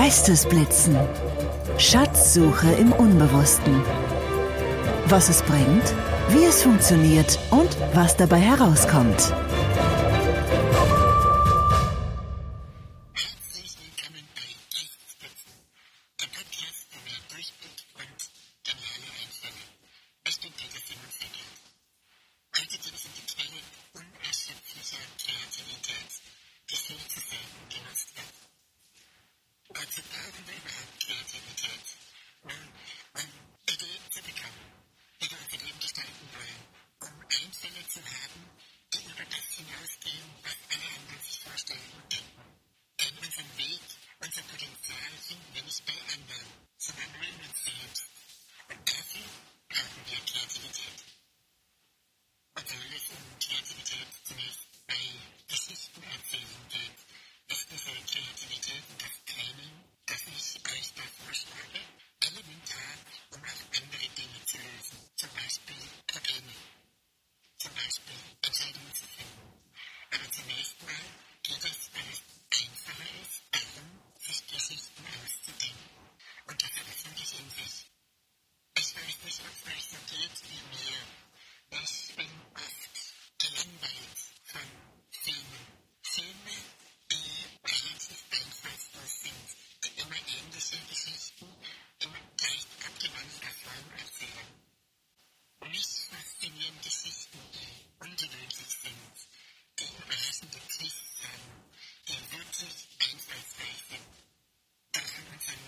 Geistesblitzen. Schatzsuche im Unbewussten. Was es bringt, wie es funktioniert und was dabei herauskommt. nicht bei anderen, sondern nur in uns selbst. Und dafür brauchen wir Kreativität. Und wenn es um Kreativität zunächst bei Geschichten erzählen geht, ist diese Kreativität und das Training, das ich euch da vorschlage, elementar, um auch andere Dinge zu lösen, zum Beispiel Probleme, zum Beispiel Entscheidungen zu finden. Aber zunächst mal geht es, weil es einfacher ist, darum, sich Geschichten auszudenken. Und das alles ich in sich. Ich weiß nicht, ob es euch so geht wie mir. Ich bin oft gelangweilt von Filmen. Filme, die relativ einfallslos sind, die immer ähnliche Geschichten in leicht abgewandelter Form erzählen. Mich faszinieren Geschichten, die ungewöhnlich sind der überraschende Twist haben, die wirklich einfallsreich sind. Davon unseren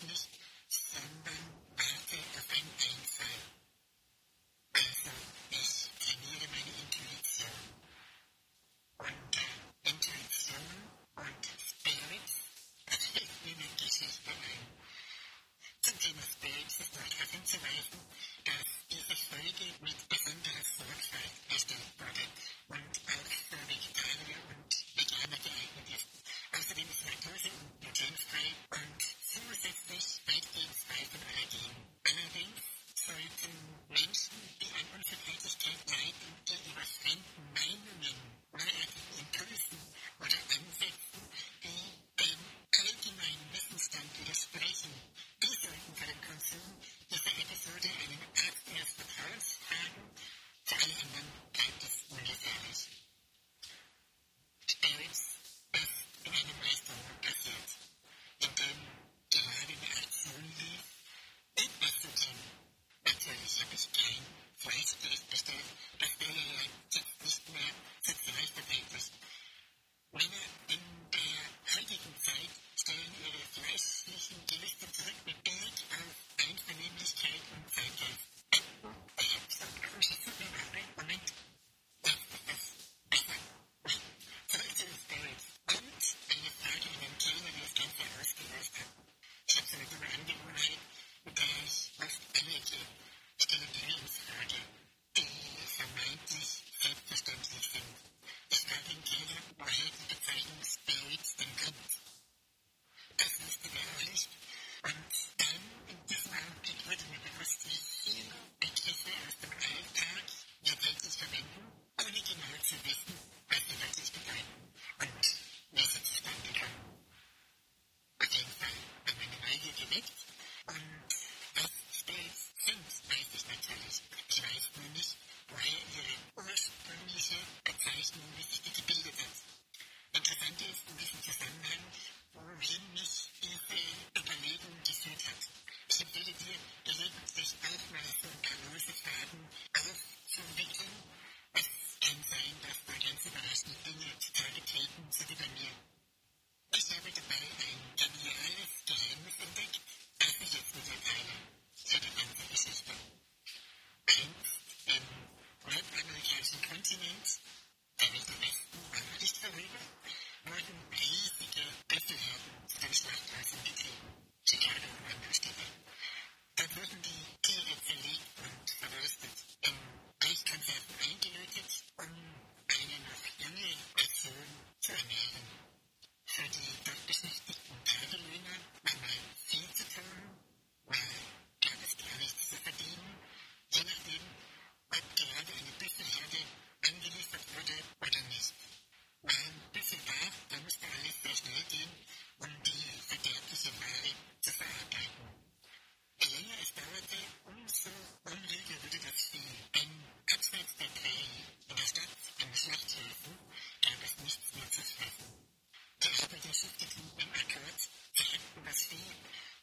consciousness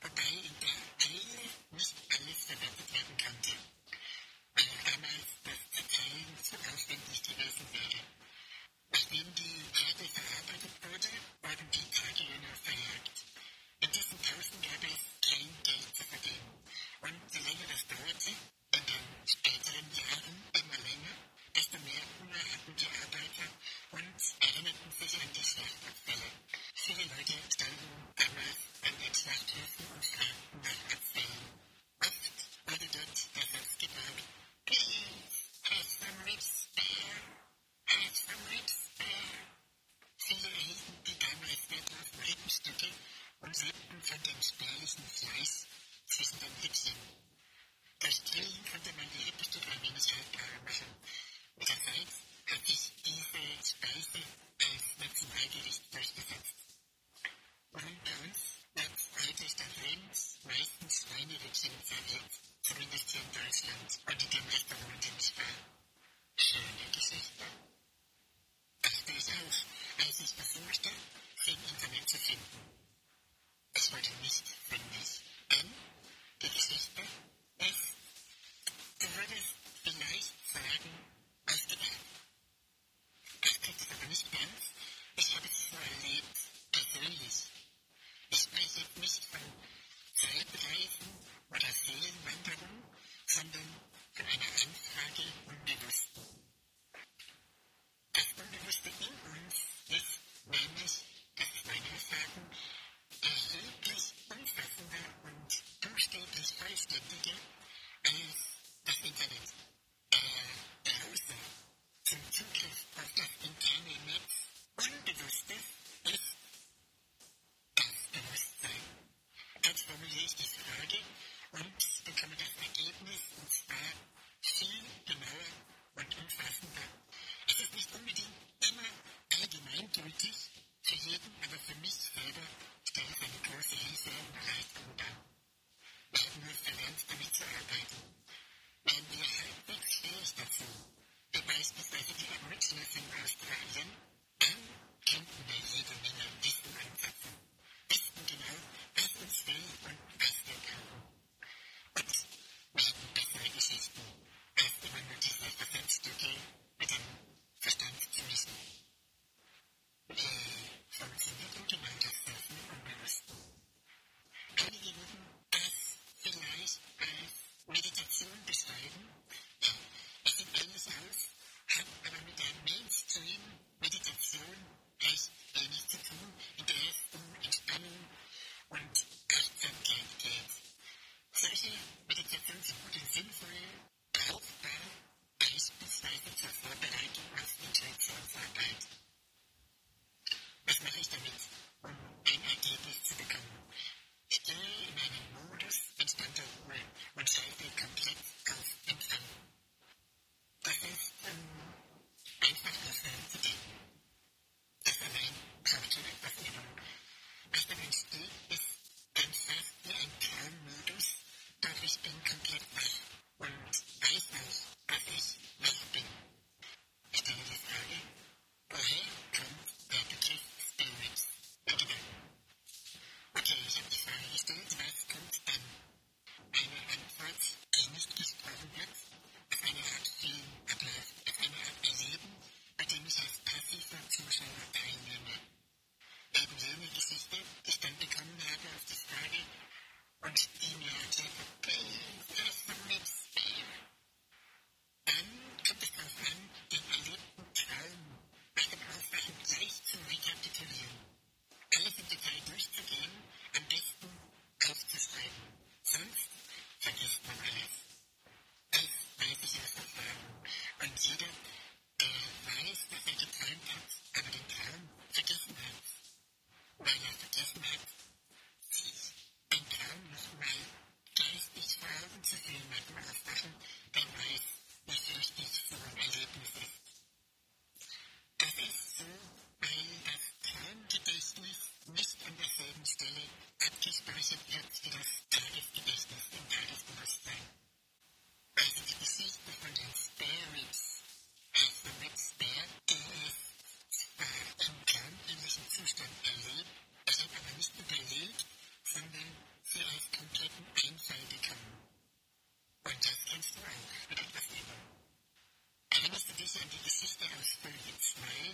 wobei in der Zelle nicht alles verwertet werden konnte, weil auch damals das Zerteilen zu aufwendig gewesen wäre. Nachdem die Herde verarbeitet wurde, wurden die Tagelöhner verjagt. In diesen Pausen gab es kein Geld zu verdienen. Und je länger das dauerte, in den späteren Jahren immer länger, desto mehr Hunger hatten die Arbeiter und erinnerten sich an die Schlachtabfälle. Viele Leute standen damals an den Schlachthöfen und kleinere Zinserwert, zumindest hier in Deutschland und in dem Restaurant in Spa. Schöne Geschichte. Dachte ich auch, als ich versuchte, sie im Internet zu finden. Es wurde nicht fündig, denn die Geschichte ist, du würdest vielleicht sagen, ausgedacht. Das trifft es aber nicht ganz. Ich habe es so erlebt, persönlich. Ich spreche jetzt nicht von Zeit begreifen oder sehen, beispielsweise zur Vorbereitung auf die Was mache ich damit, um ein Ergebnis zu bekommen? Ich gehe in einen Modus entspannter Ruhe und schalte gespeichert wird für das Tagesgedächtnis im Tagesbewusstsein. Also die Geschichte von den Spare Ribs heißen mit Spare, die es zwar im kernähnlichen Zustand erlebt, er hat aber nicht überlebt, sondern sie als kompletten Einfall bekommen. Und das kennst du auch mit etwas Übung. Erinnerst du dich an die Geschichte aus Folge 2?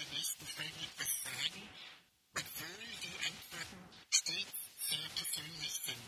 seine nächsten Folgen etwas sagen, obwohl die Antworten stets sehr persönlich sind.